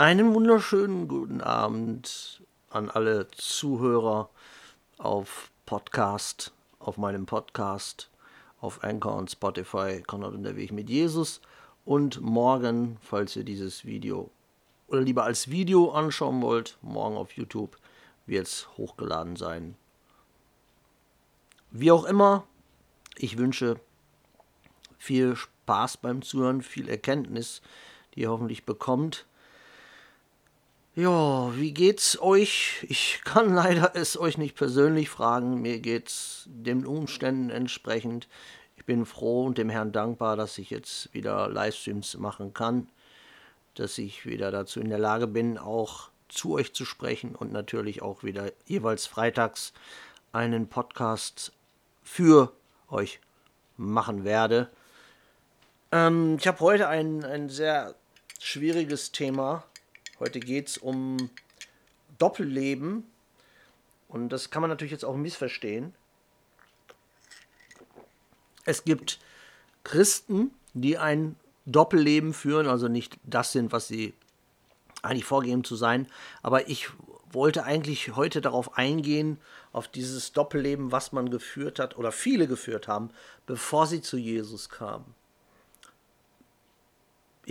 Einen wunderschönen guten Abend an alle Zuhörer auf Podcast, auf meinem Podcast, auf Anchor und Spotify, Konrad und der Weg mit Jesus. Und morgen, falls ihr dieses Video oder lieber als Video anschauen wollt, morgen auf YouTube wird es hochgeladen sein. Wie auch immer, ich wünsche viel Spaß beim Zuhören, viel Erkenntnis, die ihr hoffentlich bekommt. Ja, wie geht's euch? Ich kann leider es euch nicht persönlich fragen. Mir geht's den Umständen entsprechend. Ich bin froh und dem Herrn dankbar, dass ich jetzt wieder Livestreams machen kann, dass ich wieder dazu in der Lage bin, auch zu euch zu sprechen und natürlich auch wieder jeweils freitags einen Podcast für euch machen werde. Ähm, ich habe heute ein, ein sehr schwieriges Thema Heute geht es um Doppelleben. Und das kann man natürlich jetzt auch missverstehen. Es gibt Christen, die ein Doppelleben führen, also nicht das sind, was sie eigentlich vorgeben zu sein. Aber ich wollte eigentlich heute darauf eingehen, auf dieses Doppelleben, was man geführt hat oder viele geführt haben, bevor sie zu Jesus kamen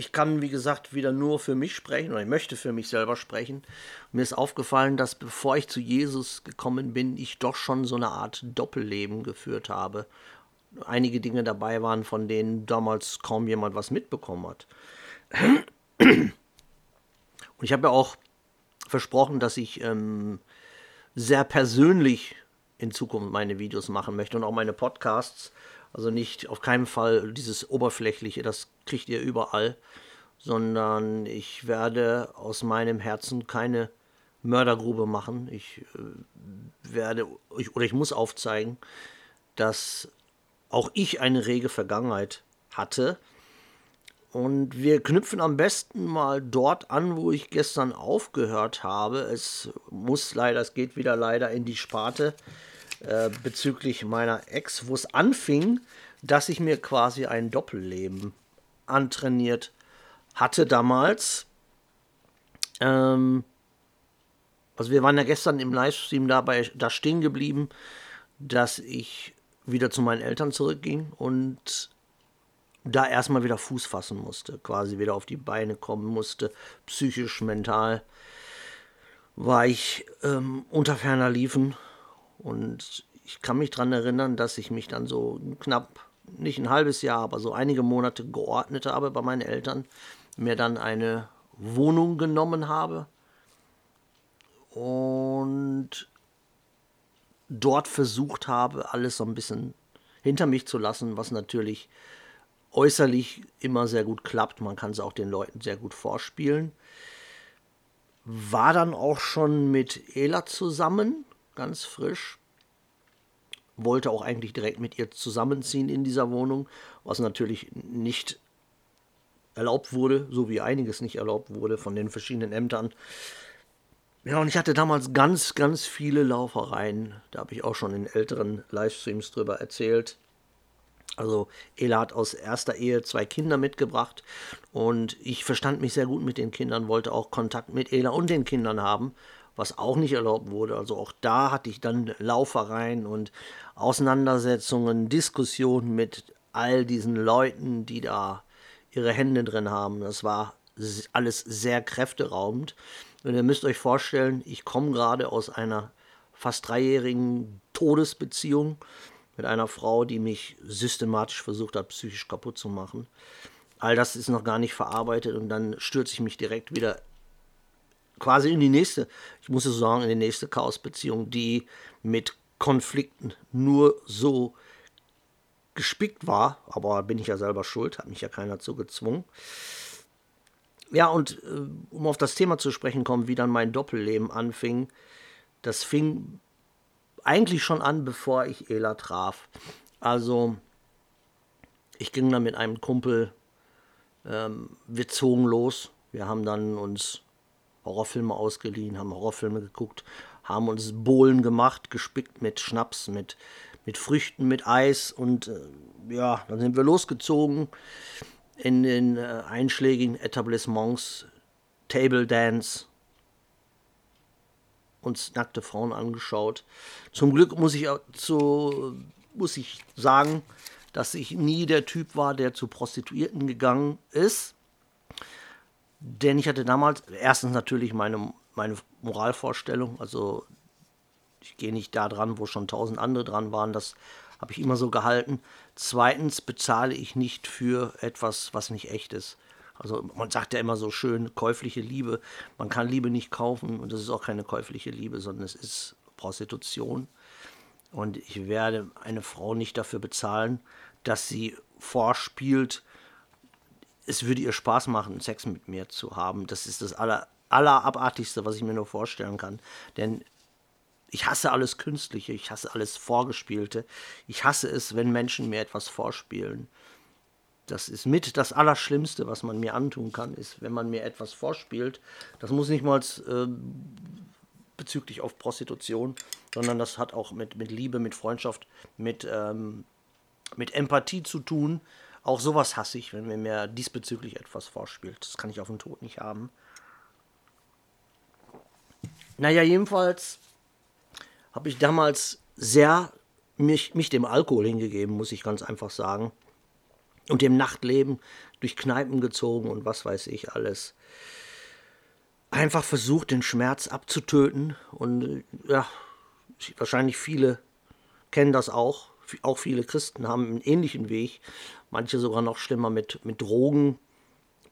ich kann, wie gesagt, wieder nur für mich sprechen oder ich möchte für mich selber sprechen. Mir ist aufgefallen, dass bevor ich zu Jesus gekommen bin, ich doch schon so eine Art Doppelleben geführt habe. Einige Dinge dabei waren, von denen damals kaum jemand was mitbekommen hat. Und ich habe ja auch versprochen, dass ich ähm, sehr persönlich in Zukunft meine Videos machen möchte und auch meine Podcasts. Also nicht auf keinen Fall dieses Oberflächliche, das kriegt ihr überall, sondern ich werde aus meinem Herzen keine Mördergrube machen. Ich äh, werde ich, oder ich muss aufzeigen, dass auch ich eine rege Vergangenheit hatte. Und wir knüpfen am besten mal dort an, wo ich gestern aufgehört habe. Es muss leider, es geht wieder leider in die Sparte äh, bezüglich meiner Ex, wo es anfing, dass ich mir quasi ein Doppelleben antrainiert hatte damals. Ähm, also wir waren ja gestern im Livestream dabei da stehen geblieben, dass ich wieder zu meinen Eltern zurückging und da erstmal wieder Fuß fassen musste, quasi wieder auf die Beine kommen musste, psychisch, mental, war ich ähm, unter ferner Liefen und ich kann mich daran erinnern, dass ich mich dann so knapp, nicht ein halbes Jahr, aber so einige Monate geordnet habe bei meinen Eltern, mir dann eine Wohnung genommen habe und dort versucht habe, alles so ein bisschen hinter mich zu lassen, was natürlich äußerlich immer sehr gut klappt. Man kann es auch den Leuten sehr gut vorspielen. War dann auch schon mit Ela zusammen, ganz frisch. Wollte auch eigentlich direkt mit ihr zusammenziehen in dieser Wohnung, was natürlich nicht erlaubt wurde, so wie einiges nicht erlaubt wurde von den verschiedenen Ämtern. Ja, und ich hatte damals ganz, ganz viele Laufereien. Da habe ich auch schon in älteren Livestreams drüber erzählt. Also Ela hat aus erster Ehe zwei Kinder mitgebracht und ich verstand mich sehr gut mit den Kindern, wollte auch Kontakt mit Ela und den Kindern haben was auch nicht erlaubt wurde. Also auch da hatte ich dann Laufereien und Auseinandersetzungen, Diskussionen mit all diesen Leuten, die da ihre Hände drin haben. Das war alles sehr kräfteraubend. Und ihr müsst euch vorstellen, ich komme gerade aus einer fast dreijährigen Todesbeziehung mit einer Frau, die mich systematisch versucht hat, psychisch kaputt zu machen. All das ist noch gar nicht verarbeitet und dann stürze ich mich direkt wieder quasi in die nächste, ich muss es sagen, in die nächste Chaosbeziehung, die mit Konflikten nur so gespickt war, aber bin ich ja selber schuld, hat mich ja keiner dazu gezwungen. Ja, und äh, um auf das Thema zu sprechen kommen, wie dann mein Doppelleben anfing, das fing eigentlich schon an, bevor ich Ela traf. Also, ich ging dann mit einem Kumpel, ähm, wir zogen los. Wir haben dann uns Horrorfilme ausgeliehen, haben Horrorfilme geguckt, haben uns Bohlen gemacht, gespickt mit Schnaps, mit, mit Früchten, mit Eis und äh, ja, dann sind wir losgezogen in den äh, einschlägigen Etablissements Table Dance, uns nackte Frauen angeschaut. Zum Glück muss ich, zu, muss ich sagen, dass ich nie der Typ war, der zu Prostituierten gegangen ist. Denn ich hatte damals erstens natürlich meine, meine Moralvorstellung, also ich gehe nicht da dran, wo schon tausend andere dran waren, das habe ich immer so gehalten. Zweitens bezahle ich nicht für etwas, was nicht echt ist. Also man sagt ja immer so schön, käufliche Liebe. Man kann Liebe nicht kaufen und das ist auch keine käufliche Liebe, sondern es ist Prostitution. Und ich werde eine Frau nicht dafür bezahlen, dass sie vorspielt, es würde ihr Spaß machen, Sex mit mir zu haben. Das ist das aller, allerabartigste, was ich mir nur vorstellen kann. Denn ich hasse alles Künstliche, ich hasse alles Vorgespielte. Ich hasse es, wenn Menschen mir etwas vorspielen das ist mit das Allerschlimmste, was man mir antun kann, ist, wenn man mir etwas vorspielt. Das muss nicht mal äh, bezüglich auf Prostitution, sondern das hat auch mit, mit Liebe, mit Freundschaft, mit, ähm, mit Empathie zu tun. Auch sowas hasse ich, wenn mir diesbezüglich etwas vorspielt. Das kann ich auf den Tod nicht haben. Naja, jedenfalls habe ich damals sehr mich, mich dem Alkohol hingegeben, muss ich ganz einfach sagen und dem Nachtleben durch Kneipen gezogen und was weiß ich alles. Einfach versucht, den Schmerz abzutöten. Und ja, wahrscheinlich viele kennen das auch. Auch viele Christen haben einen ähnlichen Weg. Manche sogar noch schlimmer mit, mit Drogen.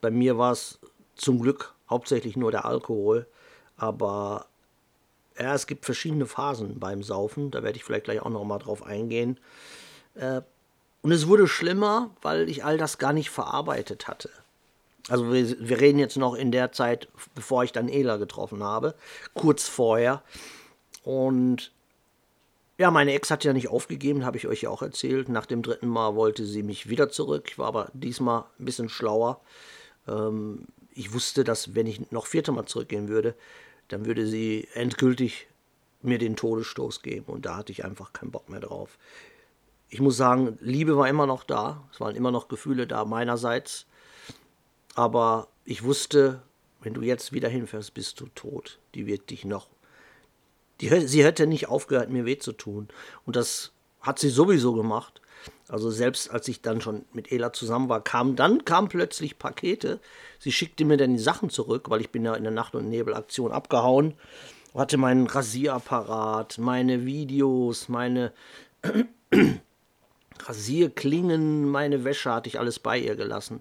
Bei mir war es zum Glück hauptsächlich nur der Alkohol. Aber ja, es gibt verschiedene Phasen beim Saufen. Da werde ich vielleicht gleich auch noch mal drauf eingehen. Äh, und es wurde schlimmer, weil ich all das gar nicht verarbeitet hatte. Also wir, wir, reden jetzt noch in der Zeit, bevor ich dann Ela getroffen habe, kurz vorher. Und ja, meine Ex hat ja nicht aufgegeben, habe ich euch ja auch erzählt. Nach dem dritten Mal wollte sie mich wieder zurück. Ich war aber diesmal ein bisschen schlauer. Ähm, ich wusste, dass wenn ich noch vierte Mal zurückgehen würde, dann würde sie endgültig mir den Todesstoß geben. Und da hatte ich einfach keinen Bock mehr drauf ich muss sagen, Liebe war immer noch da. Es waren immer noch Gefühle da meinerseits. Aber ich wusste, wenn du jetzt wieder hinfährst, bist du tot. Die wird dich noch. Die, sie hätte nicht aufgehört, mir weh zu tun. Und das hat sie sowieso gemacht. Also selbst als ich dann schon mit Ela zusammen war, kam dann kamen plötzlich Pakete. Sie schickte mir dann die Sachen zurück, weil ich bin ja in der Nacht- und Nebelaktion abgehauen. Hatte meinen Rasierapparat, meine Videos, meine Rasierklingen, meine Wäsche hatte ich alles bei ihr gelassen.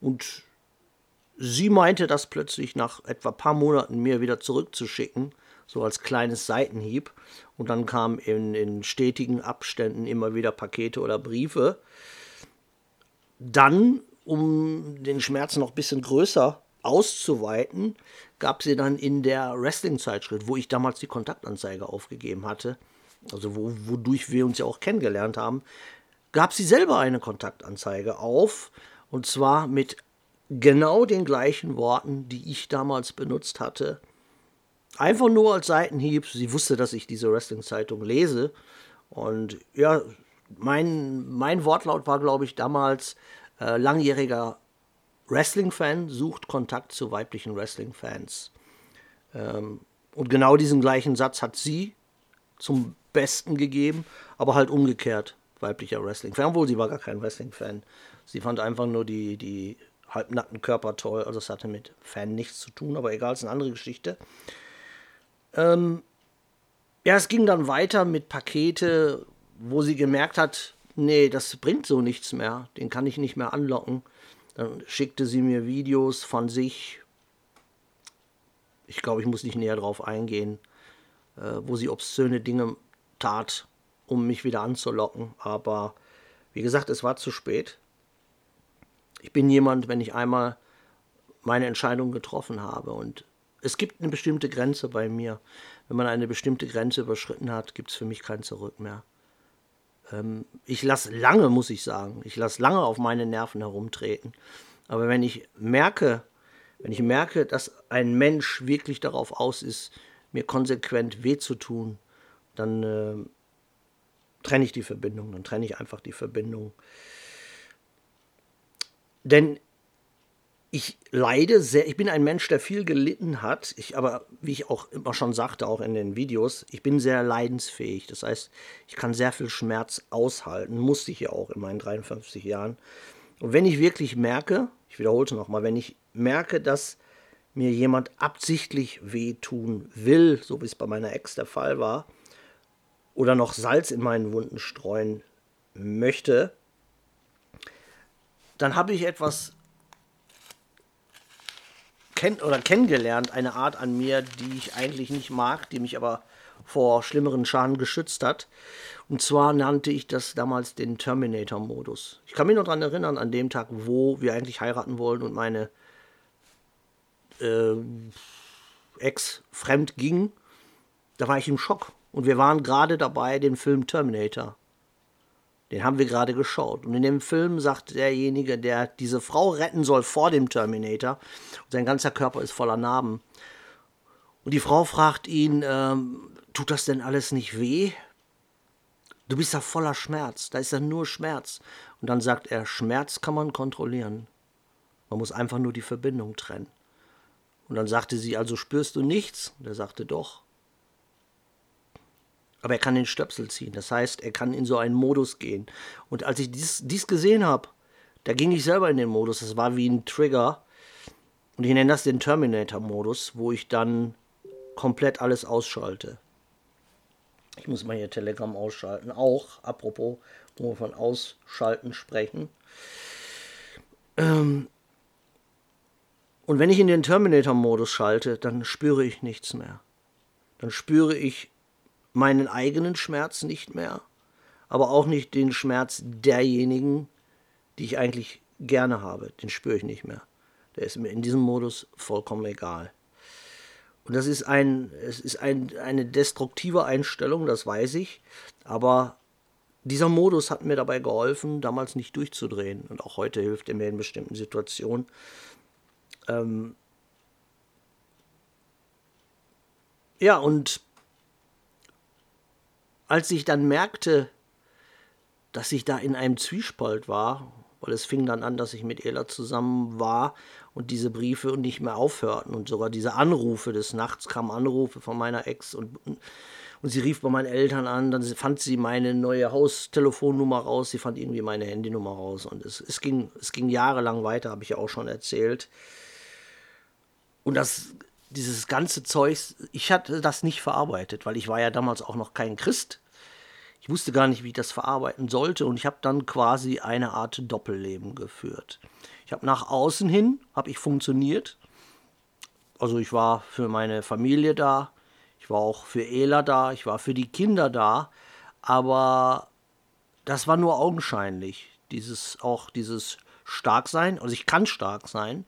Und sie meinte das plötzlich nach etwa paar Monaten mir wieder zurückzuschicken, so als kleines Seitenhieb. Und dann kamen in, in stetigen Abständen immer wieder Pakete oder Briefe. Dann, um den Schmerz noch ein bisschen größer auszuweiten, gab sie dann in der Wrestling-Zeitschrift, wo ich damals die Kontaktanzeige aufgegeben hatte, also wo, wodurch wir uns ja auch kennengelernt haben, gab sie selber eine Kontaktanzeige auf, und zwar mit genau den gleichen Worten, die ich damals benutzt hatte. Einfach nur als Seitenhieb. Sie wusste, dass ich diese Wrestling-Zeitung lese. Und ja, mein, mein Wortlaut war, glaube ich, damals äh, langjähriger Wrestling-Fan sucht Kontakt zu weiblichen Wrestling-Fans. Ähm, und genau diesen gleichen Satz hat sie zum Besten gegeben, aber halt umgekehrt weiblicher Wrestling-Fan, obwohl sie war gar kein Wrestling-Fan. Sie fand einfach nur die, die halbnackten Körper toll, also es hatte mit Fan nichts zu tun, aber egal, es ist eine andere Geschichte. Ähm, ja, es ging dann weiter mit Pakete, wo sie gemerkt hat, nee, das bringt so nichts mehr, den kann ich nicht mehr anlocken. Dann schickte sie mir Videos von sich. Ich glaube, ich muss nicht näher drauf eingehen, äh, wo sie obszöne Dinge tat um mich wieder anzulocken. Aber wie gesagt, es war zu spät. Ich bin jemand, wenn ich einmal meine Entscheidung getroffen habe und es gibt eine bestimmte Grenze bei mir. Wenn man eine bestimmte Grenze überschritten hat, gibt es für mich kein Zurück mehr. Ähm, ich lasse lange, muss ich sagen, ich lasse lange auf meine Nerven herumtreten. Aber wenn ich merke, wenn ich merke, dass ein Mensch wirklich darauf aus ist, mir konsequent weh zu tun, dann äh, trenne ich die Verbindung, dann trenne ich einfach die Verbindung. Denn ich leide sehr, ich bin ein Mensch, der viel gelitten hat, ich aber, wie ich auch immer schon sagte, auch in den Videos, ich bin sehr leidensfähig. Das heißt, ich kann sehr viel Schmerz aushalten, musste ich ja auch in meinen 53 Jahren. Und wenn ich wirklich merke, ich wiederhole es nochmal, wenn ich merke, dass mir jemand absichtlich wehtun will, so wie es bei meiner Ex der Fall war, oder noch Salz in meinen Wunden streuen möchte, dann habe ich etwas kenn oder kennengelernt, eine Art an mir, die ich eigentlich nicht mag, die mich aber vor schlimmeren Schaden geschützt hat. Und zwar nannte ich das damals den Terminator-Modus. Ich kann mich noch daran erinnern, an dem Tag, wo wir eigentlich heiraten wollen und meine äh, Ex fremd ging, da war ich im Schock. Und wir waren gerade dabei, den Film Terminator den haben wir gerade geschaut. Und in dem Film sagt derjenige, der diese Frau retten soll vor dem Terminator, und sein ganzer Körper ist voller Narben. Und die Frau fragt ihn, ähm, tut das denn alles nicht weh? Du bist ja voller Schmerz, da ist ja nur Schmerz. Und dann sagt er, Schmerz kann man kontrollieren. Man muss einfach nur die Verbindung trennen. Und dann sagte sie, also spürst du nichts? Und er sagte, doch. Aber er kann den Stöpsel ziehen. Das heißt, er kann in so einen Modus gehen. Und als ich dies, dies gesehen habe, da ging ich selber in den Modus. Das war wie ein Trigger. Und ich nenne das den Terminator-Modus, wo ich dann komplett alles ausschalte. Ich muss mal hier Telegram ausschalten. Auch, apropos, wo wir von Ausschalten sprechen. Ähm und wenn ich in den Terminator-Modus schalte, dann spüre ich nichts mehr. Dann spüre ich meinen eigenen Schmerz nicht mehr, aber auch nicht den Schmerz derjenigen, die ich eigentlich gerne habe. Den spüre ich nicht mehr. Der ist mir in diesem Modus vollkommen egal. Und das ist, ein, es ist ein, eine destruktive Einstellung, das weiß ich. Aber dieser Modus hat mir dabei geholfen, damals nicht durchzudrehen. Und auch heute hilft er mir in bestimmten Situationen. Ähm ja, und als ich dann merkte, dass ich da in einem Zwiespalt war, weil es fing dann an, dass ich mit Ela zusammen war und diese Briefe nicht mehr aufhörten und sogar diese Anrufe des Nachts kamen Anrufe von meiner Ex und, und sie rief bei meinen Eltern an, dann fand sie meine neue Haustelefonnummer raus, sie fand irgendwie meine Handynummer raus und es, es, ging, es ging jahrelang weiter, habe ich ja auch schon erzählt. Und das dieses ganze Zeug, ich hatte das nicht verarbeitet, weil ich war ja damals auch noch kein Christ. Ich wusste gar nicht, wie ich das verarbeiten sollte und ich habe dann quasi eine Art Doppelleben geführt. Ich habe nach außen hin, habe ich funktioniert. Also ich war für meine Familie da, ich war auch für Ela da, ich war für die Kinder da, aber das war nur augenscheinlich. Dieses auch dieses Starksein, also ich kann stark sein.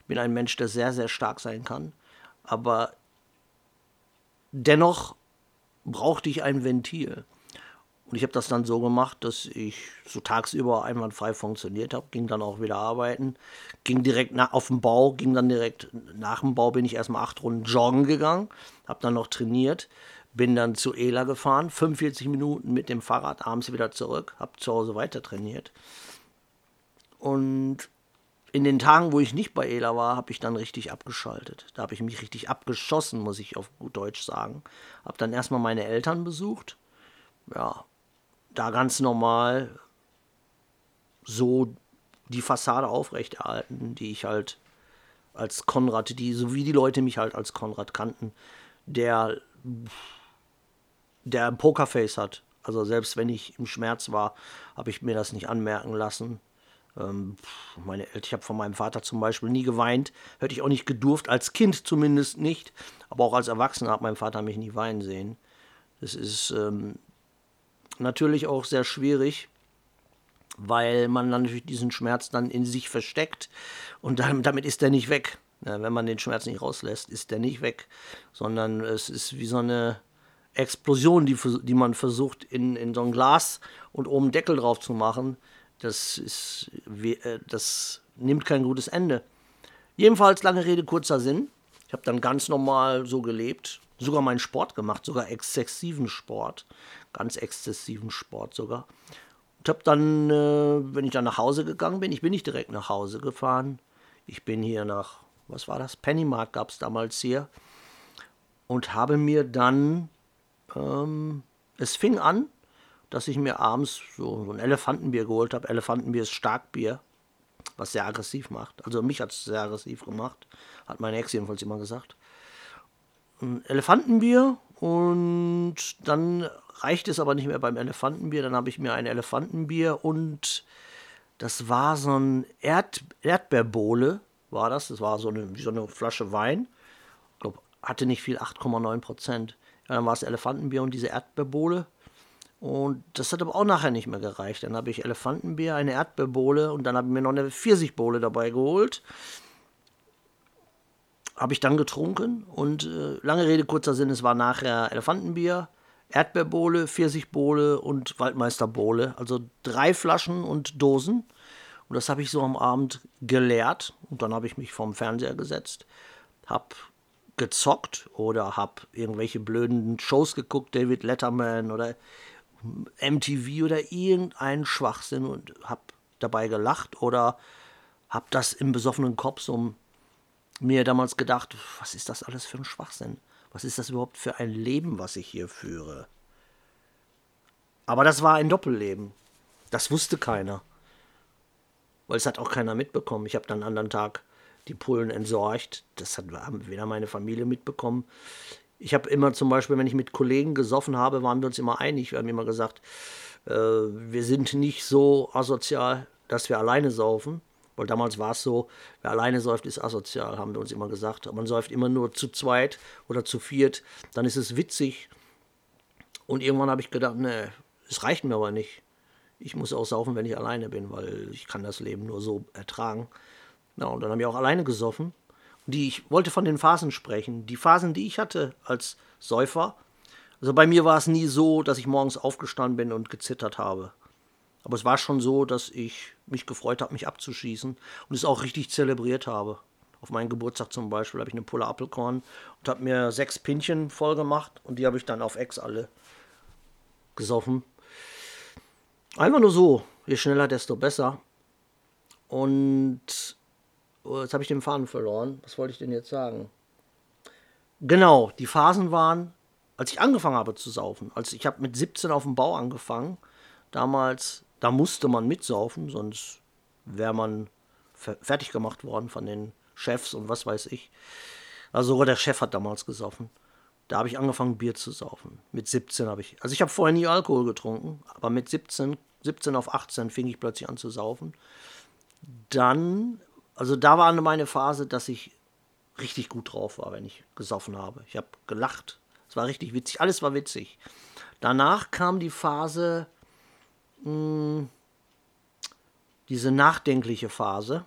Ich bin ein Mensch, der sehr, sehr stark sein kann aber dennoch brauchte ich ein Ventil. Und ich habe das dann so gemacht, dass ich so tagsüber einwandfrei funktioniert habe, ging dann auch wieder arbeiten, ging direkt nach, auf den Bau, ging dann direkt nach dem Bau, bin ich erstmal acht Runden joggen gegangen, habe dann noch trainiert, bin dann zu Ela gefahren, 45 Minuten mit dem Fahrrad abends wieder zurück, habe zu Hause weiter trainiert. Und in den Tagen, wo ich nicht bei Ela war, habe ich dann richtig abgeschaltet. Da habe ich mich richtig abgeschossen, muss ich auf gut Deutsch sagen. Habe dann erstmal meine Eltern besucht. Ja, da ganz normal so die Fassade aufrechterhalten, die ich halt als Konrad, die, so wie die Leute mich halt als Konrad kannten, der, der ein Pokerface hat. Also selbst wenn ich im Schmerz war, habe ich mir das nicht anmerken lassen. Ähm, meine Eltern, ich habe von meinem Vater zum Beispiel nie geweint, hätte ich auch nicht gedurft, als Kind zumindest nicht, aber auch als Erwachsener hat mein Vater mich nie weinen sehen. Das ist ähm, natürlich auch sehr schwierig, weil man dann natürlich diesen Schmerz dann in sich versteckt und dann, damit ist er nicht weg. Ja, wenn man den Schmerz nicht rauslässt, ist der nicht weg, sondern es ist wie so eine Explosion, die, die man versucht in, in so ein Glas und oben Deckel drauf zu machen das, ist, äh, das nimmt kein gutes Ende. Jedenfalls, lange Rede, kurzer Sinn. Ich habe dann ganz normal so gelebt, sogar meinen Sport gemacht, sogar exzessiven Sport, ganz exzessiven Sport sogar. Und habe dann, äh, wenn ich dann nach Hause gegangen bin, ich bin nicht direkt nach Hause gefahren, Ich bin hier nach, was war das? Pennymark gab es damals hier. Und habe mir dann, ähm, es fing an, dass ich mir abends so, ein Elefantenbier geholt habe. Elefantenbier ist Starkbier, was sehr aggressiv macht. Also mich hat es sehr aggressiv gemacht. Hat meine Ex jedenfalls immer gesagt. Ein Elefantenbier und dann reicht es aber nicht mehr beim Elefantenbier. Dann habe ich mir ein Elefantenbier und das war so ein Erd Erdbeerbohle, war das. Das war so eine, so eine Flasche Wein. Ich glaube, hatte nicht viel, 8,9 Prozent. Ja, dann war es Elefantenbier und diese Erdbeerbohle. Und das hat aber auch nachher nicht mehr gereicht. Dann habe ich Elefantenbier, eine Erdbeerbohle und dann habe ich mir noch eine Pfirsichbohle dabei geholt. Habe ich dann getrunken und äh, lange Rede, kurzer Sinn, es war nachher Elefantenbier, Erdbeerbohle, Pfirsichbohle und Waldmeisterbohle. Also drei Flaschen und Dosen. Und das habe ich so am Abend geleert. Und dann habe ich mich vorm Fernseher gesetzt, habe gezockt oder habe irgendwelche blöden Shows geguckt, David Letterman oder MTV oder irgendeinen Schwachsinn und habe dabei gelacht oder habe das im besoffenen Kopf so mir damals gedacht, was ist das alles für ein Schwachsinn? Was ist das überhaupt für ein Leben, was ich hier führe? Aber das war ein Doppelleben. Das wusste keiner. Weil es hat auch keiner mitbekommen. Ich habe dann einen anderen Tag die Pullen entsorgt. Das hat weder meine Familie mitbekommen. Ich habe immer zum Beispiel, wenn ich mit Kollegen gesoffen habe, waren wir uns immer einig. Wir haben immer gesagt, äh, wir sind nicht so asozial, dass wir alleine saufen. Weil damals war es so, wer alleine säuft, ist asozial, haben wir uns immer gesagt. Man säuft immer nur zu zweit oder zu viert, dann ist es witzig. Und irgendwann habe ich gedacht, nee, es reicht mir aber nicht. Ich muss auch saufen, wenn ich alleine bin, weil ich kann das Leben nur so ertragen. Ja, und dann habe ich auch alleine gesoffen. Die, ich wollte von den Phasen sprechen. Die Phasen, die ich hatte als Säufer. Also bei mir war es nie so, dass ich morgens aufgestanden bin und gezittert habe. Aber es war schon so, dass ich mich gefreut habe, mich abzuschießen und es auch richtig zelebriert habe. Auf meinen Geburtstag zum Beispiel habe ich eine Pulle Apfelkorn und habe mir sechs Pinchen voll gemacht und die habe ich dann auf Ex alle gesoffen. Einfach nur so, je schneller, desto besser. Und jetzt habe ich den Faden verloren. Was wollte ich denn jetzt sagen? Genau, die Phasen waren, als ich angefangen habe zu saufen. Also ich habe mit 17 auf dem Bau angefangen. Damals da musste man mitsaufen, sonst wäre man fertig gemacht worden von den Chefs und was weiß ich. Also sogar der Chef hat damals gesoffen. Da habe ich angefangen, Bier zu saufen. Mit 17 habe ich. Also ich habe vorher nie Alkohol getrunken, aber mit 17, 17 auf 18 fing ich plötzlich an zu saufen. Dann, also da war meine Phase, dass ich richtig gut drauf war, wenn ich gesoffen habe. Ich habe gelacht. Es war richtig witzig. Alles war witzig. Danach kam die Phase, mh, hm, diese nachdenkliche Phase,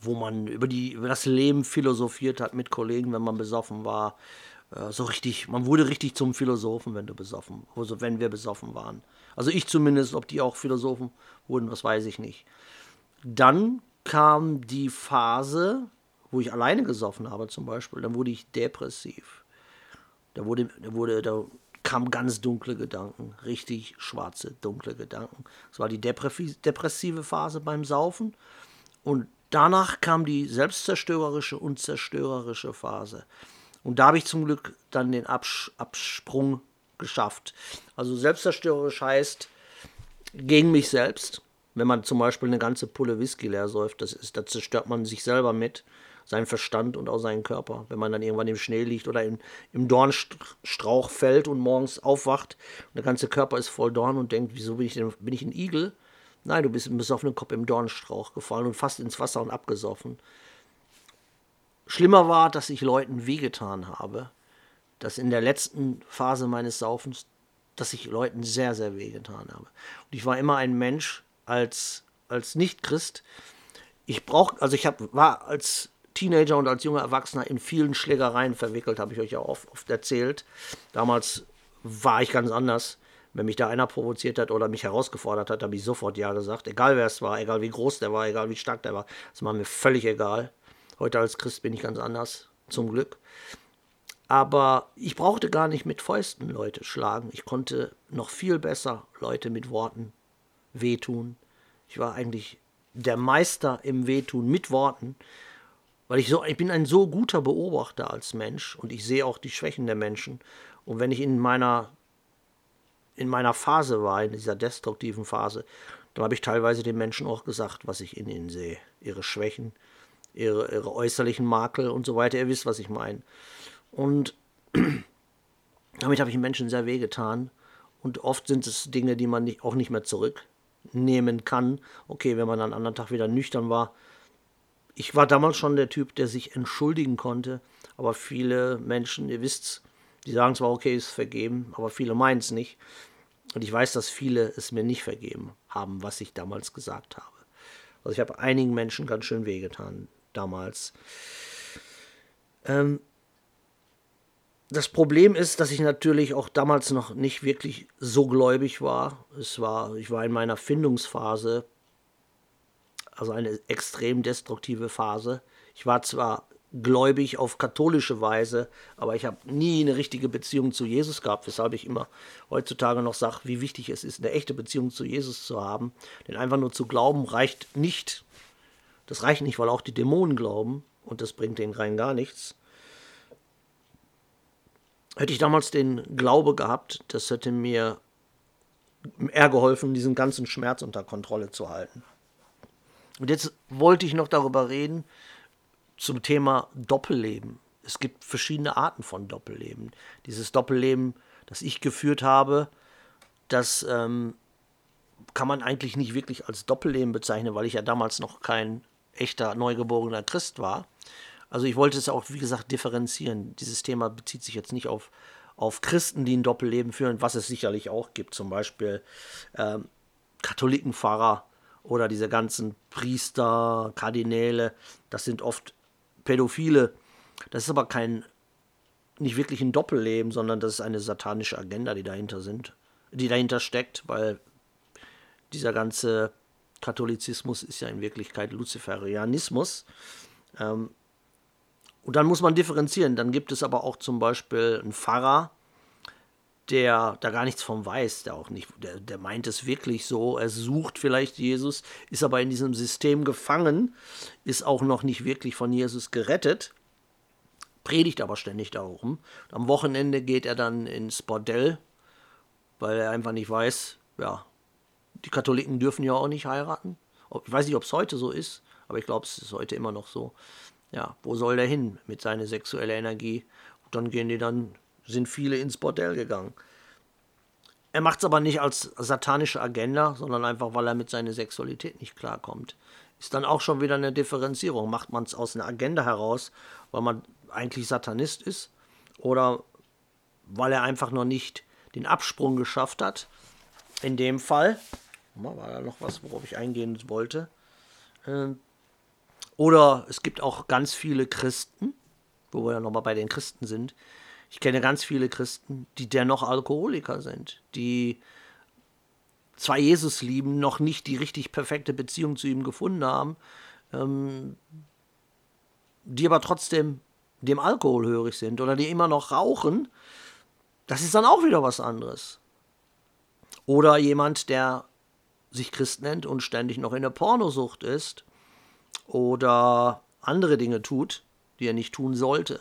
wo man über, die, über das Leben philosophiert hat mit Kollegen, wenn man besoffen war. Äh, so richtig, man wurde richtig zum Philosophen, wenn du besoffen, also wenn wir besoffen waren. Also ich zumindest, ob die auch Philosophen wurden, das weiß ich nicht. Dann kam die Phase, wo ich alleine gesoffen habe zum Beispiel, dann wurde ich depressiv. Da wurde, da wurde, da kamen ganz dunkle Gedanken, richtig schwarze, dunkle Gedanken. Das war die depressive Phase beim Saufen. Und danach kam die selbstzerstörerische und zerstörerische Phase. Und da habe ich zum Glück dann den Abs Absprung geschafft. Also selbstzerstörerisch heißt gegen mich selbst. Wenn man zum Beispiel eine ganze Pulle Whisky leer säuft, das ist, da zerstört man sich selber mit seinen Verstand und auch seinen Körper. Wenn man dann irgendwann im Schnee liegt oder in, im Dornstrauch fällt und morgens aufwacht und der ganze Körper ist voll Dorn und denkt, wieso bin ich denn, bin ich ein Igel? Nein, du bist im besoffenen Kopf im Dornstrauch gefallen und fast ins Wasser und abgesoffen. Schlimmer war, dass ich Leuten wehgetan habe, dass in der letzten Phase meines Saufens, dass ich Leuten sehr, sehr wehgetan habe. Und ich war immer ein Mensch als, als Nicht-Christ. Ich brauch, also ich hab, war als Teenager und als junger Erwachsener in vielen Schlägereien verwickelt, habe ich euch ja oft, oft erzählt. Damals war ich ganz anders. Wenn mich da einer provoziert hat oder mich herausgefordert hat, habe ich sofort Ja gesagt. Egal wer es war, egal wie groß der war, egal wie stark der war. Das war mir völlig egal. Heute als Christ bin ich ganz anders, zum Glück. Aber ich brauchte gar nicht mit Fäusten Leute schlagen. Ich konnte noch viel besser Leute mit Worten wehtun. Ich war eigentlich der Meister im Wehtun mit Worten, weil ich so, ich bin ein so guter Beobachter als Mensch und ich sehe auch die Schwächen der Menschen. Und wenn ich in meiner, in meiner Phase war, in dieser destruktiven Phase, dann habe ich teilweise den Menschen auch gesagt, was ich in ihnen sehe. Ihre Schwächen, ihre, ihre äußerlichen Makel und so weiter. Ihr wisst, was ich meine. Und damit habe ich den Menschen sehr wehgetan. Und oft sind es Dinge, die man nicht, auch nicht mehr zurücknehmen kann. Okay, wenn man dann am anderen Tag wieder nüchtern war. Ich war damals schon der Typ, der sich entschuldigen konnte. Aber viele Menschen, ihr wisst's, die sagen zwar, okay, ist vergeben, aber viele meinen es nicht. Und ich weiß, dass viele es mir nicht vergeben haben, was ich damals gesagt habe. Also ich habe einigen Menschen ganz schön wehgetan damals. Ähm, das Problem ist, dass ich natürlich auch damals noch nicht wirklich so gläubig war. Es war, ich war in meiner Findungsphase, also eine extrem destruktive Phase. Ich war zwar gläubig auf katholische Weise, aber ich habe nie eine richtige Beziehung zu Jesus gehabt, weshalb ich immer heutzutage noch sage, wie wichtig es ist, eine echte Beziehung zu Jesus zu haben. Denn einfach nur zu glauben reicht nicht. Das reicht nicht, weil auch die Dämonen glauben und das bringt denen rein gar nichts. Hätte ich damals den Glaube gehabt, das hätte mir eher geholfen, diesen ganzen Schmerz unter Kontrolle zu halten. Und jetzt wollte ich noch darüber reden, zum Thema Doppelleben. Es gibt verschiedene Arten von Doppelleben. Dieses Doppelleben, das ich geführt habe, das ähm, kann man eigentlich nicht wirklich als Doppelleben bezeichnen, weil ich ja damals noch kein echter neugeborener Christ war. Also ich wollte es auch, wie gesagt, differenzieren. Dieses Thema bezieht sich jetzt nicht auf, auf Christen, die ein Doppelleben führen, was es sicherlich auch gibt. Zum Beispiel ähm, Katholikenpfarrer oder diese ganzen Priester, Kardinäle. Das sind oft Pädophile. Das ist aber kein, nicht wirklich ein Doppelleben, sondern das ist eine satanische Agenda, die dahinter sind, die dahinter steckt, weil dieser ganze Katholizismus ist ja in Wirklichkeit Luziferianismus. Ähm, und dann muss man differenzieren. Dann gibt es aber auch zum Beispiel einen Pfarrer, der da gar nichts von weiß, der auch nicht, der, der meint es wirklich so, er sucht vielleicht Jesus, ist aber in diesem System gefangen, ist auch noch nicht wirklich von Jesus gerettet, predigt aber ständig darum. Am Wochenende geht er dann ins Bordell, weil er einfach nicht weiß, ja, die Katholiken dürfen ja auch nicht heiraten. Ich weiß nicht, ob es heute so ist, aber ich glaube, es ist heute immer noch so ja, wo soll der hin mit seiner sexuellen Energie? Und dann gehen die dann, sind viele ins Bordell gegangen. Er macht es aber nicht als satanische Agenda, sondern einfach, weil er mit seiner Sexualität nicht klarkommt. Ist dann auch schon wieder eine Differenzierung. Macht man es aus einer Agenda heraus, weil man eigentlich Satanist ist? Oder weil er einfach noch nicht den Absprung geschafft hat? In dem Fall, war da noch was, worauf ich eingehen wollte? Ähm, oder es gibt auch ganz viele Christen, wo wir ja nochmal bei den Christen sind. Ich kenne ganz viele Christen, die dennoch Alkoholiker sind, die zwar Jesus lieben, noch nicht die richtig perfekte Beziehung zu ihm gefunden haben, ähm, die aber trotzdem dem Alkohol hörig sind oder die immer noch rauchen. Das ist dann auch wieder was anderes. Oder jemand, der sich Christ nennt und ständig noch in der Pornosucht ist oder andere Dinge tut, die er nicht tun sollte.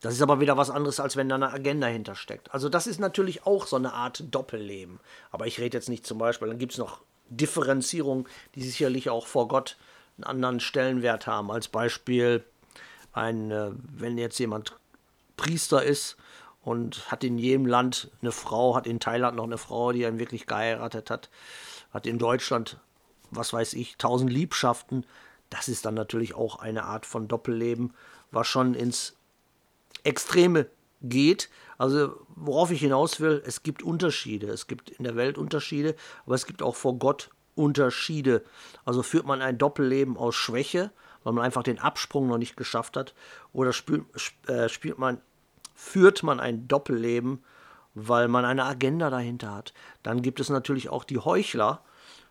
Das ist aber wieder was anderes, als wenn da eine Agenda hintersteckt. Also das ist natürlich auch so eine Art Doppelleben. Aber ich rede jetzt nicht zum Beispiel, dann gibt es noch Differenzierungen, die sicherlich auch vor Gott einen anderen Stellenwert haben. Als Beispiel, ein, äh, wenn jetzt jemand Priester ist und hat in jedem Land eine Frau, hat in Thailand noch eine Frau, die er wirklich geheiratet hat, hat in Deutschland, was weiß ich, tausend Liebschaften, das ist dann natürlich auch eine Art von Doppelleben, was schon ins Extreme geht. Also worauf ich hinaus will, es gibt Unterschiede. Es gibt in der Welt Unterschiede, aber es gibt auch vor Gott Unterschiede. Also führt man ein Doppelleben aus Schwäche, weil man einfach den Absprung noch nicht geschafft hat, oder spielt, äh, spielt man, führt man ein Doppelleben, weil man eine Agenda dahinter hat. Dann gibt es natürlich auch die Heuchler.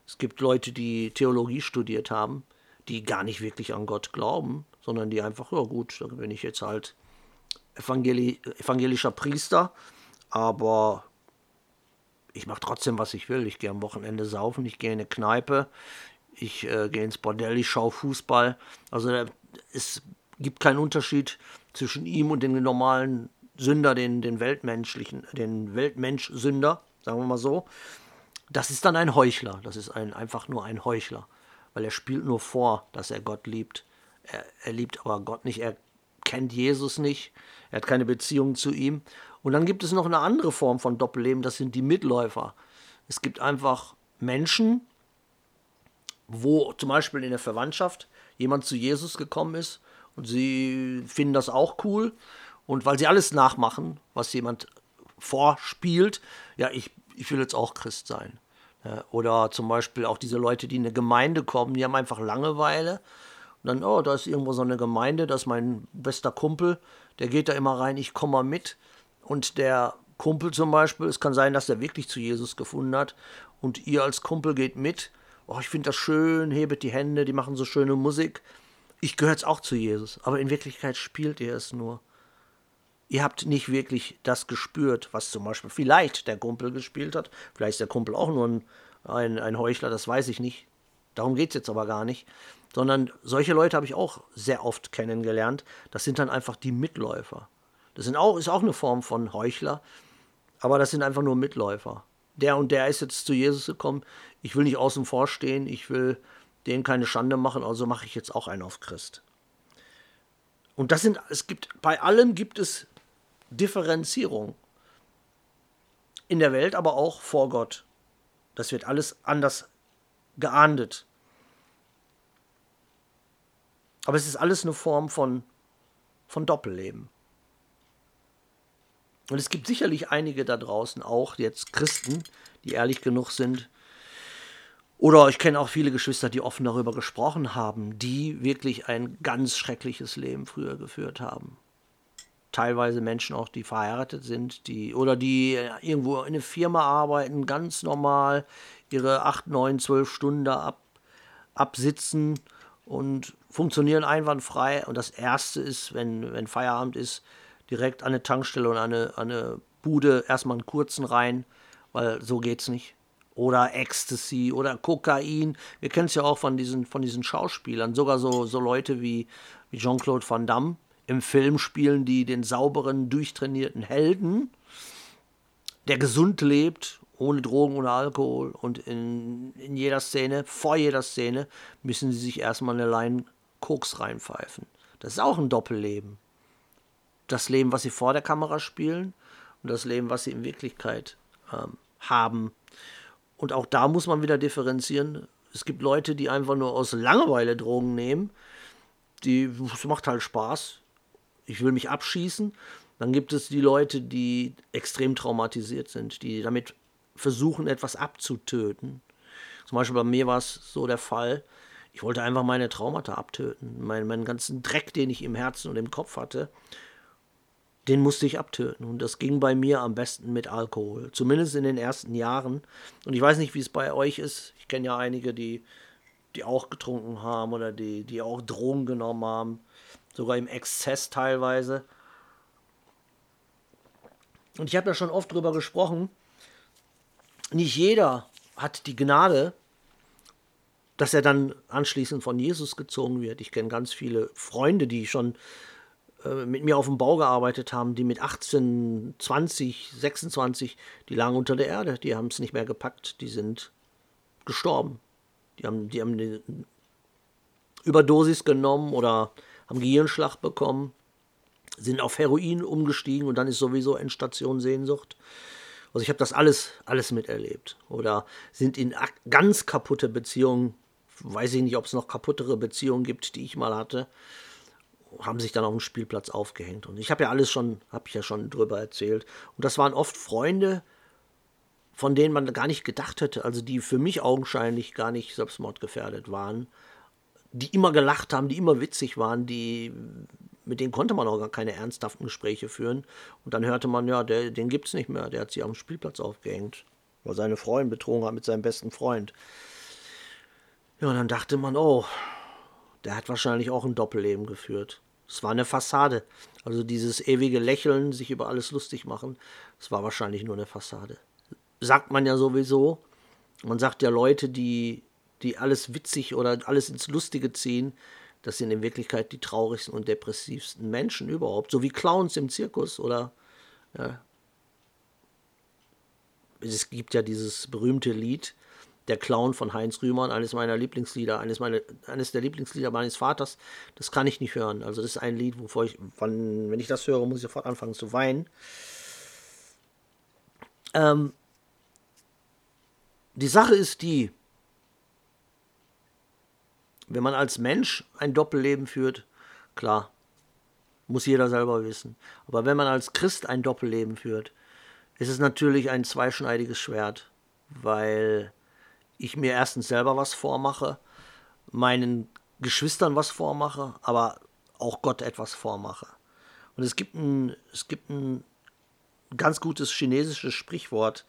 Es gibt Leute, die Theologie studiert haben, die gar nicht wirklich an Gott glauben, sondern die einfach, ja gut, dann bin ich jetzt halt Evangeli evangelischer Priester, aber ich mache trotzdem, was ich will. Ich gehe am Wochenende saufen, ich gehe in eine Kneipe, ich äh, gehe ins Bordell, ich schaue Fußball. Also es gibt keinen Unterschied zwischen ihm und dem normalen Sünder, den, den weltmenschlichen, den Weltmensch-Sünder, sagen wir mal so. Das ist dann ein Heuchler. Das ist ein, einfach nur ein Heuchler. Weil er spielt nur vor, dass er Gott liebt. Er, er liebt aber Gott nicht. Er kennt Jesus nicht. Er hat keine Beziehung zu ihm. Und dann gibt es noch eine andere Form von Doppelleben. Das sind die Mitläufer. Es gibt einfach Menschen, wo zum Beispiel in der Verwandtschaft jemand zu Jesus gekommen ist und sie finden das auch cool. Und weil sie alles nachmachen, was jemand vorspielt, ja, ich, ich will jetzt auch Christ sein. Oder zum Beispiel auch diese Leute, die in eine Gemeinde kommen, die haben einfach Langeweile. Und dann, oh, da ist irgendwo so eine Gemeinde, das ist mein bester Kumpel, der geht da immer rein, ich komme mal mit. Und der Kumpel zum Beispiel, es kann sein, dass er wirklich zu Jesus gefunden hat und ihr als Kumpel geht mit. Oh, ich finde das schön, hebet die Hände, die machen so schöne Musik. Ich gehöre jetzt auch zu Jesus, aber in Wirklichkeit spielt ihr es nur. Ihr habt nicht wirklich das gespürt, was zum Beispiel vielleicht der Kumpel gespielt hat. Vielleicht ist der Kumpel auch nur ein, ein, ein Heuchler, das weiß ich nicht. Darum geht es jetzt aber gar nicht. Sondern solche Leute habe ich auch sehr oft kennengelernt. Das sind dann einfach die Mitläufer. Das sind auch, ist auch eine Form von Heuchler, aber das sind einfach nur Mitläufer. Der und der ist jetzt zu Jesus gekommen. Ich will nicht außen vor stehen, ich will denen keine Schande machen, also mache ich jetzt auch einen auf Christ. Und das sind, es gibt, bei allem gibt es Differenzierung. In der Welt, aber auch vor Gott. Das wird alles anders geahndet. Aber es ist alles eine Form von, von Doppelleben. Und es gibt sicherlich einige da draußen, auch jetzt Christen, die ehrlich genug sind. Oder ich kenne auch viele Geschwister, die offen darüber gesprochen haben, die wirklich ein ganz schreckliches Leben früher geführt haben teilweise Menschen auch, die verheiratet sind, die oder die irgendwo in einer Firma arbeiten, ganz normal ihre 8, 9, 12 Stunden ab, absitzen und funktionieren einwandfrei. Und das Erste ist, wenn, wenn Feierabend ist, direkt an eine Tankstelle und an eine, an eine Bude erstmal einen kurzen rein, weil so geht's nicht. Oder Ecstasy oder Kokain. Wir kennen es ja auch von diesen, von diesen Schauspielern. Sogar so, so Leute wie, wie Jean-Claude Van Damme, im Film spielen die den sauberen, durchtrainierten Helden, der gesund lebt, ohne Drogen, ohne Alkohol. Und in, in jeder Szene, vor jeder Szene, müssen sie sich erstmal eine Line Koks reinpfeifen. Das ist auch ein Doppelleben. Das Leben, was sie vor der Kamera spielen und das Leben, was sie in Wirklichkeit ähm, haben. Und auch da muss man wieder differenzieren. Es gibt Leute, die einfach nur aus Langeweile Drogen nehmen. Die, es macht halt Spaß ich will mich abschießen. Dann gibt es die Leute, die extrem traumatisiert sind, die damit versuchen, etwas abzutöten. Zum Beispiel bei mir war es so der Fall, ich wollte einfach meine Traumata abtöten. Meinen, meinen ganzen Dreck, den ich im Herzen und im Kopf hatte, den musste ich abtöten. Und das ging bei mir am besten mit Alkohol. Zumindest in den ersten Jahren. Und ich weiß nicht, wie es bei euch ist. Ich kenne ja einige, die, die auch getrunken haben oder die, die auch Drogen genommen haben sogar im Exzess teilweise. Und ich habe ja schon oft darüber gesprochen, nicht jeder hat die Gnade, dass er dann anschließend von Jesus gezogen wird. Ich kenne ganz viele Freunde, die schon äh, mit mir auf dem Bau gearbeitet haben, die mit 18, 20, 26, die lagen unter der Erde, die haben es nicht mehr gepackt, die sind gestorben. Die haben, die haben eine Überdosis genommen oder haben Gehirnschlag bekommen, sind auf Heroin umgestiegen und dann ist sowieso Endstation Sehnsucht. Also ich habe das alles, alles miterlebt. Oder sind in ganz kaputte Beziehungen, weiß ich nicht, ob es noch kaputtere Beziehungen gibt, die ich mal hatte, haben sich dann auf dem Spielplatz aufgehängt. Und ich habe ja alles schon, habe ich ja schon drüber erzählt. Und das waren oft Freunde, von denen man gar nicht gedacht hätte, also die für mich augenscheinlich gar nicht selbstmordgefährdet waren die immer gelacht haben, die immer witzig waren, die mit denen konnte man auch gar keine ernsthaften Gespräche führen. Und dann hörte man, ja, der, den es nicht mehr, der hat sich am Spielplatz aufgehängt, weil seine Freundin betrogen hat mit seinem besten Freund. Ja, und dann dachte man, oh, der hat wahrscheinlich auch ein Doppelleben geführt. Es war eine Fassade. Also dieses ewige Lächeln, sich über alles lustig machen, es war wahrscheinlich nur eine Fassade. Sagt man ja sowieso. Man sagt ja Leute, die die alles witzig oder alles ins Lustige ziehen, das sind in Wirklichkeit die traurigsten und depressivsten Menschen überhaupt, so wie Clowns im Zirkus oder ja. es gibt ja dieses berühmte Lied der Clown von Heinz Rühmann, eines meiner Lieblingslieder, eines, meiner, eines der Lieblingslieder meines Vaters, das kann ich nicht hören. Also das ist ein Lied, wovor ich, wann, wenn ich das höre, muss ich sofort anfangen zu weinen. Ähm, die Sache ist die, wenn man als Mensch ein Doppelleben führt, klar, muss jeder selber wissen. Aber wenn man als Christ ein Doppelleben führt, ist es natürlich ein zweischneidiges Schwert, weil ich mir erstens selber was vormache, meinen Geschwistern was vormache, aber auch Gott etwas vormache. Und es gibt ein, es gibt ein ganz gutes chinesisches Sprichwort,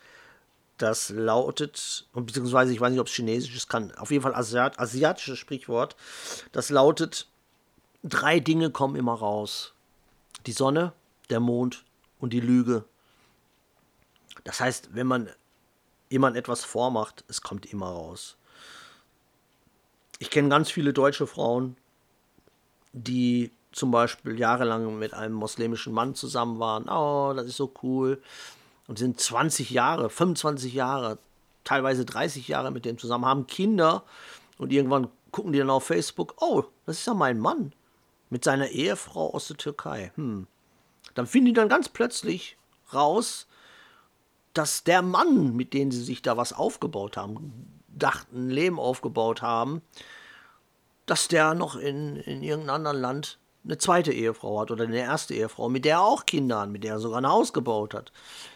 das lautet, beziehungsweise ich weiß nicht, ob es chinesisch ist, kann auf jeden Fall Asiat, asiatisches Sprichwort, das lautet, drei Dinge kommen immer raus. Die Sonne, der Mond und die Lüge. Das heißt, wenn man jemand etwas vormacht, es kommt immer raus. Ich kenne ganz viele deutsche Frauen, die zum Beispiel jahrelang mit einem muslimischen Mann zusammen waren. Oh, das ist so cool. Und sind 20 Jahre, 25 Jahre, teilweise 30 Jahre mit dem zusammen, haben Kinder und irgendwann gucken die dann auf Facebook, oh, das ist ja mein Mann mit seiner Ehefrau aus der Türkei. Hm. Dann finden die dann ganz plötzlich raus, dass der Mann, mit dem sie sich da was aufgebaut haben, dachten, ein Leben aufgebaut haben, dass der noch in, in irgendeinem anderen Land eine zweite Ehefrau hat oder eine erste Ehefrau, mit der er auch Kinder hat, mit der er sogar ein Haus gebaut hat.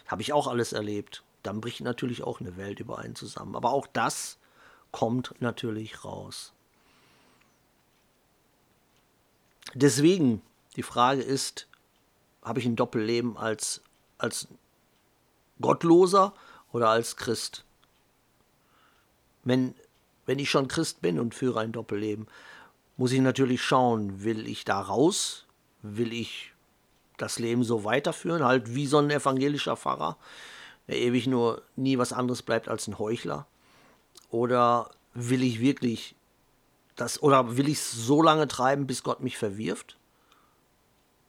Habe ich auch alles erlebt. Dann bricht natürlich auch eine Welt über einen zusammen. Aber auch das kommt natürlich raus. Deswegen, die Frage ist, habe ich ein Doppelleben als, als Gottloser oder als Christ. Wenn, wenn ich schon Christ bin und führe ein Doppelleben, muss ich natürlich schauen, will ich da raus? Will ich das Leben so weiterführen? Halt wie so ein evangelischer Pfarrer, der ewig nur nie was anderes bleibt als ein Heuchler? Oder will ich wirklich das, oder will ich es so lange treiben, bis Gott mich verwirft?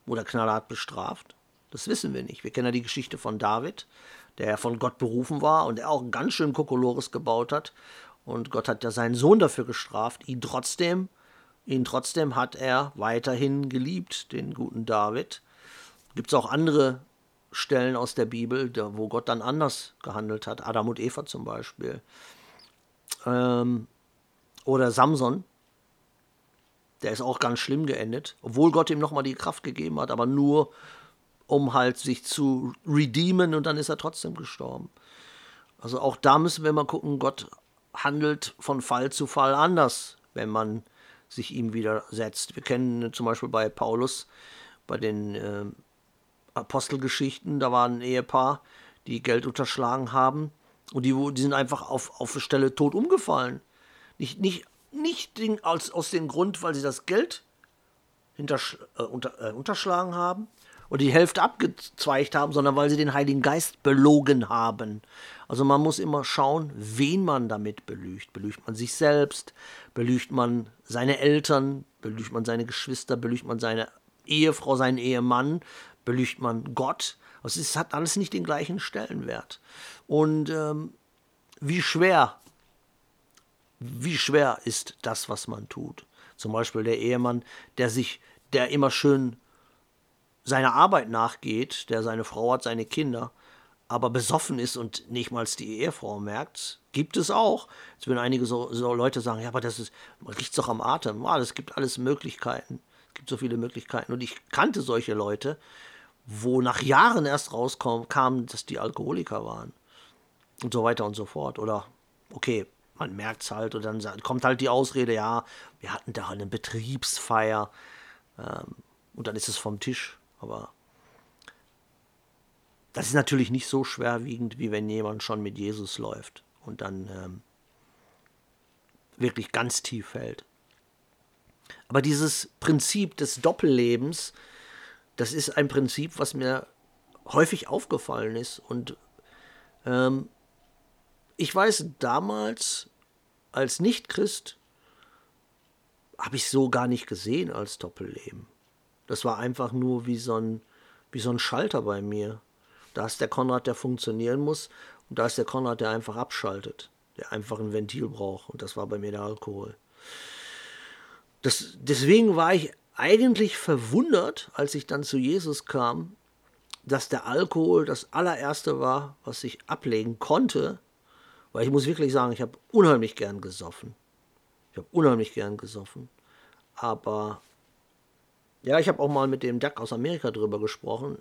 Oder knallhart bestraft? Das wissen wir nicht. Wir kennen ja die Geschichte von David, der von Gott berufen war und der auch ganz schön Kokolores gebaut hat. Und Gott hat ja seinen Sohn dafür gestraft, ihn trotzdem, ihn trotzdem hat er weiterhin geliebt, den guten David. Gibt es auch andere Stellen aus der Bibel, wo Gott dann anders gehandelt hat. Adam und Eva zum Beispiel. Ähm, oder Samson, der ist auch ganz schlimm geendet, obwohl Gott ihm nochmal die Kraft gegeben hat, aber nur um halt sich zu redeemen und dann ist er trotzdem gestorben. Also auch da müssen wir mal gucken, Gott handelt von Fall zu Fall anders, wenn man sich ihm widersetzt. Wir kennen zum Beispiel bei Paulus, bei den äh, Apostelgeschichten, da war ein Ehepaar, die Geld unterschlagen haben und die, die sind einfach auf, auf der Stelle tot umgefallen. Nicht, nicht, nicht aus, aus dem Grund, weil sie das Geld hintersch, äh, unter, äh, unterschlagen haben, und die Hälfte abgezweigt haben, sondern weil sie den Heiligen Geist belogen haben. Also man muss immer schauen, wen man damit belügt. Belügt man sich selbst, belügt man seine Eltern, belügt man seine Geschwister, belügt man seine Ehefrau, seinen Ehemann, belügt man Gott. Also es hat alles nicht den gleichen Stellenwert. Und ähm, wie schwer, wie schwer ist das, was man tut? Zum Beispiel der Ehemann, der sich, der immer schön seiner Arbeit nachgeht, der seine Frau hat, seine Kinder, aber besoffen ist und nicht mal die Ehefrau merkt, gibt es auch. Jetzt würden einige so, so, Leute sagen, ja, aber das ist, riecht doch am Atem. Es gibt alles Möglichkeiten. Es gibt so viele Möglichkeiten. Und ich kannte solche Leute, wo nach Jahren erst rauskam, dass die Alkoholiker waren. Und so weiter und so fort. Oder, okay, man merkt es halt und dann kommt halt die Ausrede, ja, wir hatten da eine Betriebsfeier ähm, und dann ist es vom Tisch. Aber das ist natürlich nicht so schwerwiegend, wie wenn jemand schon mit Jesus läuft und dann ähm, wirklich ganz tief fällt. Aber dieses Prinzip des Doppellebens, das ist ein Prinzip, was mir häufig aufgefallen ist. Und ähm, ich weiß damals, als Nicht-Christ habe ich so gar nicht gesehen als Doppelleben. Das war einfach nur wie so ein, wie so ein Schalter bei mir. Da ist der Konrad, der funktionieren muss, und da ist der Konrad, der einfach abschaltet, der einfach ein Ventil braucht. Und das war bei mir der Alkohol. Das, deswegen war ich eigentlich verwundert, als ich dann zu Jesus kam, dass der Alkohol das allererste war, was ich ablegen konnte, weil ich muss wirklich sagen, ich habe unheimlich gern gesoffen. Ich habe unheimlich gern gesoffen. Aber ja, ich habe auch mal mit dem Duck aus Amerika drüber gesprochen.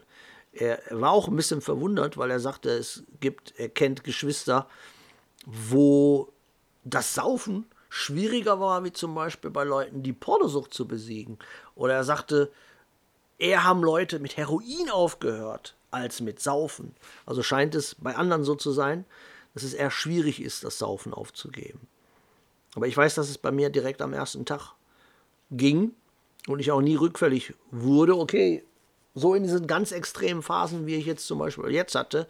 Er, war auch ein bisschen verwundert, weil er sagte, es gibt, er kennt Geschwister, wo das Saufen schwieriger war, wie zum Beispiel bei Leuten, die Pornosucht zu besiegen. Oder er sagte, eher haben Leute mit Heroin aufgehört als mit Saufen. Also scheint es bei anderen so zu sein, dass es eher schwierig ist, das Saufen aufzugeben. Aber ich weiß, dass es bei mir direkt am ersten Tag ging und ich auch nie rückfällig wurde. Okay, so in diesen ganz extremen Phasen, wie ich jetzt zum Beispiel jetzt hatte,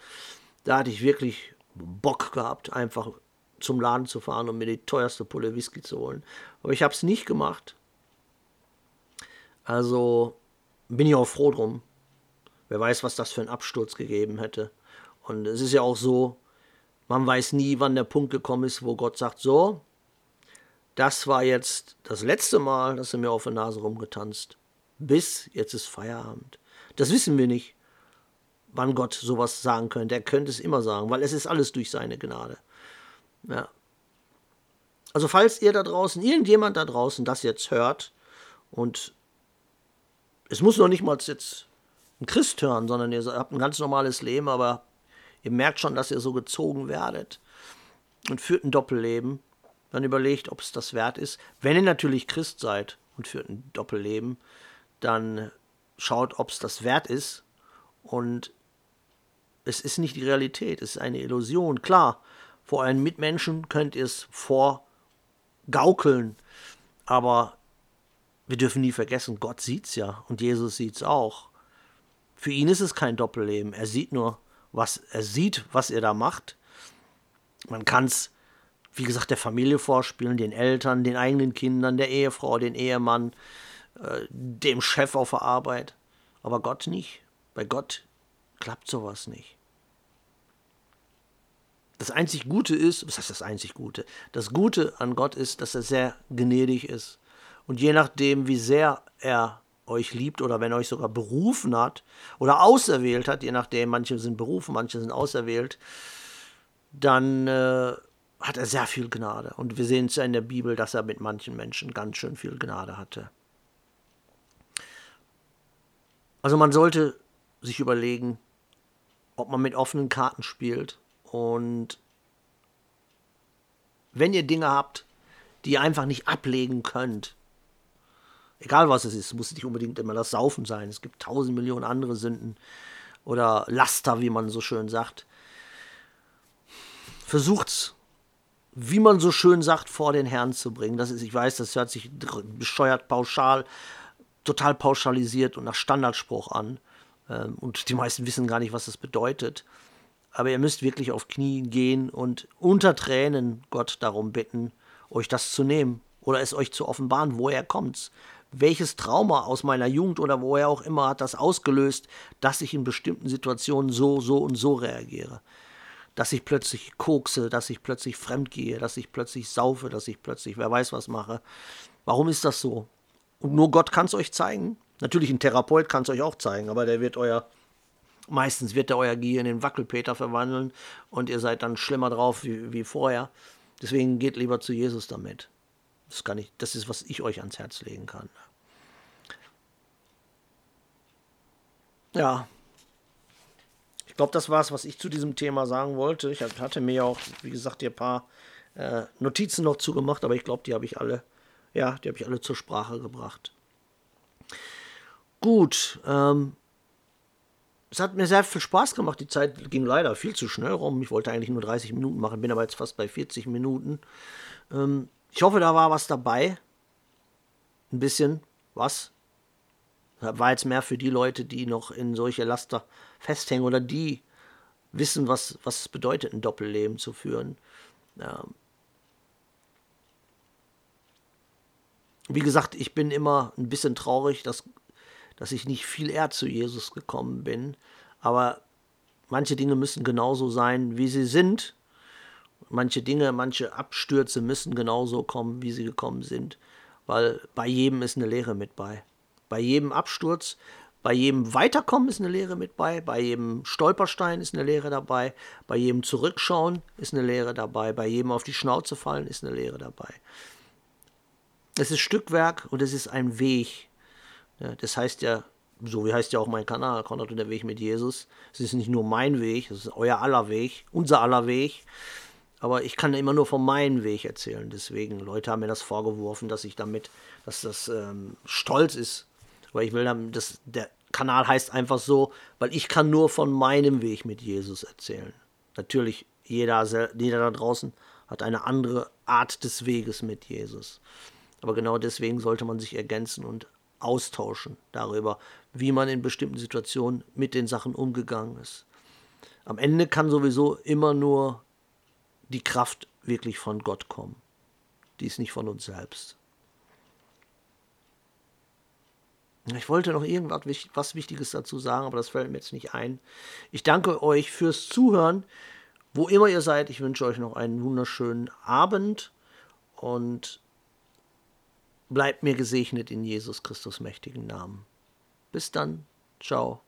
da hatte ich wirklich Bock gehabt, einfach zum Laden zu fahren und mir die teuerste Pulle Whisky zu holen. Aber ich habe es nicht gemacht. Also bin ich auch froh drum. Wer weiß, was das für einen Absturz gegeben hätte. Und es ist ja auch so, man weiß nie, wann der Punkt gekommen ist, wo Gott sagt, so, das war jetzt das letzte Mal, dass du mir auf der Nase rumgetanzt. Bis jetzt ist Feierabend. Das wissen wir nicht, wann Gott sowas sagen könnte. Er könnte es immer sagen, weil es ist alles durch seine Gnade. Ja. Also falls ihr da draußen, irgendjemand da draußen das jetzt hört und es muss noch nicht mal jetzt ein Christ hören, sondern ihr habt ein ganz normales Leben, aber ihr merkt schon, dass ihr so gezogen werdet und führt ein Doppelleben, dann überlegt, ob es das wert ist. Wenn ihr natürlich Christ seid und führt ein Doppelleben, dann schaut, ob es das wert ist. Und es ist nicht die Realität, es ist eine Illusion. Klar, vor euren Mitmenschen könnt ihr es vorgaukeln, aber wir dürfen nie vergessen, Gott sieht's ja und Jesus sieht's auch. Für ihn ist es kein Doppelleben. Er sieht nur, was er sieht, was ihr da macht. Man kann es, wie gesagt, der Familie vorspielen, den Eltern, den eigenen Kindern, der Ehefrau, den Ehemann, äh, dem Chef auf der Arbeit. Aber Gott nicht. Bei Gott klappt sowas nicht. Das einzig Gute ist, was heißt das einzig Gute? Das Gute an Gott ist, dass er sehr gnädig ist. Und je nachdem, wie sehr er euch liebt oder wenn er euch sogar berufen hat oder auserwählt hat, je nachdem, manche sind berufen, manche sind auserwählt, dann äh, hat er sehr viel Gnade. Und wir sehen es ja in der Bibel, dass er mit manchen Menschen ganz schön viel Gnade hatte. Also man sollte sich überlegen, ob man mit offenen Karten spielt und wenn ihr Dinge habt, die ihr einfach nicht ablegen könnt, egal was es ist, muss nicht unbedingt immer das Saufen sein. Es gibt tausend Millionen andere Sünden oder Laster, wie man so schön sagt. Versucht's, wie man so schön sagt, vor den Herrn zu bringen. Das ist, ich weiß, das hört sich bescheuert pauschal, total pauschalisiert und nach Standardspruch an. Ähm, und die meisten wissen gar nicht, was das bedeutet. Aber ihr müsst wirklich auf Knien gehen und unter Tränen Gott darum bitten, euch das zu nehmen oder es euch zu offenbaren, woher kommt's welches Trauma aus meiner Jugend oder woher auch immer hat das ausgelöst, dass ich in bestimmten Situationen so, so und so reagiere. Dass ich plötzlich kokse, dass ich plötzlich fremdgehe, dass ich plötzlich saufe, dass ich plötzlich wer weiß was mache. Warum ist das so? Und nur Gott kann es euch zeigen. Natürlich ein Therapeut kann es euch auch zeigen, aber der wird euer, meistens wird er euer Gehirn in Wackelpeter verwandeln und ihr seid dann schlimmer drauf wie, wie vorher. Deswegen geht lieber zu Jesus damit. Das, kann ich, das ist, was ich euch ans Herz legen kann. Ja. Ich glaube, das war es, was ich zu diesem Thema sagen wollte. Ich hatte mir auch, wie gesagt, hier ein paar äh, Notizen noch zugemacht, aber ich glaube, die habe ich alle, ja, die habe ich alle zur Sprache gebracht. Gut, ähm, es hat mir sehr viel Spaß gemacht. Die Zeit ging leider viel zu schnell rum. Ich wollte eigentlich nur 30 Minuten machen, bin aber jetzt fast bei 40 Minuten. Ähm, ich hoffe, da war was dabei. Ein bisschen was. War jetzt mehr für die Leute, die noch in solche Laster festhängen oder die wissen, was, was es bedeutet, ein Doppelleben zu führen. Ja. wie gesagt, ich bin immer ein bisschen traurig, dass, dass ich nicht viel eher zu Jesus gekommen bin. Aber manche Dinge müssen genauso sein, wie sie sind. Manche Dinge, manche Abstürze müssen genauso kommen, wie sie gekommen sind. Weil bei jedem ist eine Lehre mit bei. Bei jedem Absturz, bei jedem Weiterkommen ist eine Lehre mit bei, bei jedem Stolperstein ist eine Lehre dabei, bei jedem Zurückschauen ist eine Lehre dabei, bei jedem auf die Schnauze fallen ist eine Lehre dabei. Es ist Stückwerk und es ist ein Weg. Das heißt ja, so wie heißt ja auch mein Kanal, Konrad und der Weg mit Jesus. Es ist nicht nur mein Weg, es ist euer aller Weg, unser aller Weg. Aber ich kann immer nur von meinem Weg erzählen. Deswegen, Leute haben mir das vorgeworfen, dass ich damit, dass das ähm, stolz ist. Aber ich will dann, das, der Kanal heißt einfach so, weil ich kann nur von meinem Weg mit Jesus erzählen. Natürlich, jeder, jeder da draußen hat eine andere Art des Weges mit Jesus. Aber genau deswegen sollte man sich ergänzen und austauschen darüber, wie man in bestimmten Situationen mit den Sachen umgegangen ist. Am Ende kann sowieso immer nur die Kraft wirklich von Gott kommen. Die ist nicht von uns selbst. Ich wollte noch irgendwas was Wichtiges dazu sagen, aber das fällt mir jetzt nicht ein. Ich danke euch fürs Zuhören. Wo immer ihr seid, ich wünsche euch noch einen wunderschönen Abend und bleibt mir gesegnet in Jesus Christus mächtigen Namen. Bis dann. Ciao.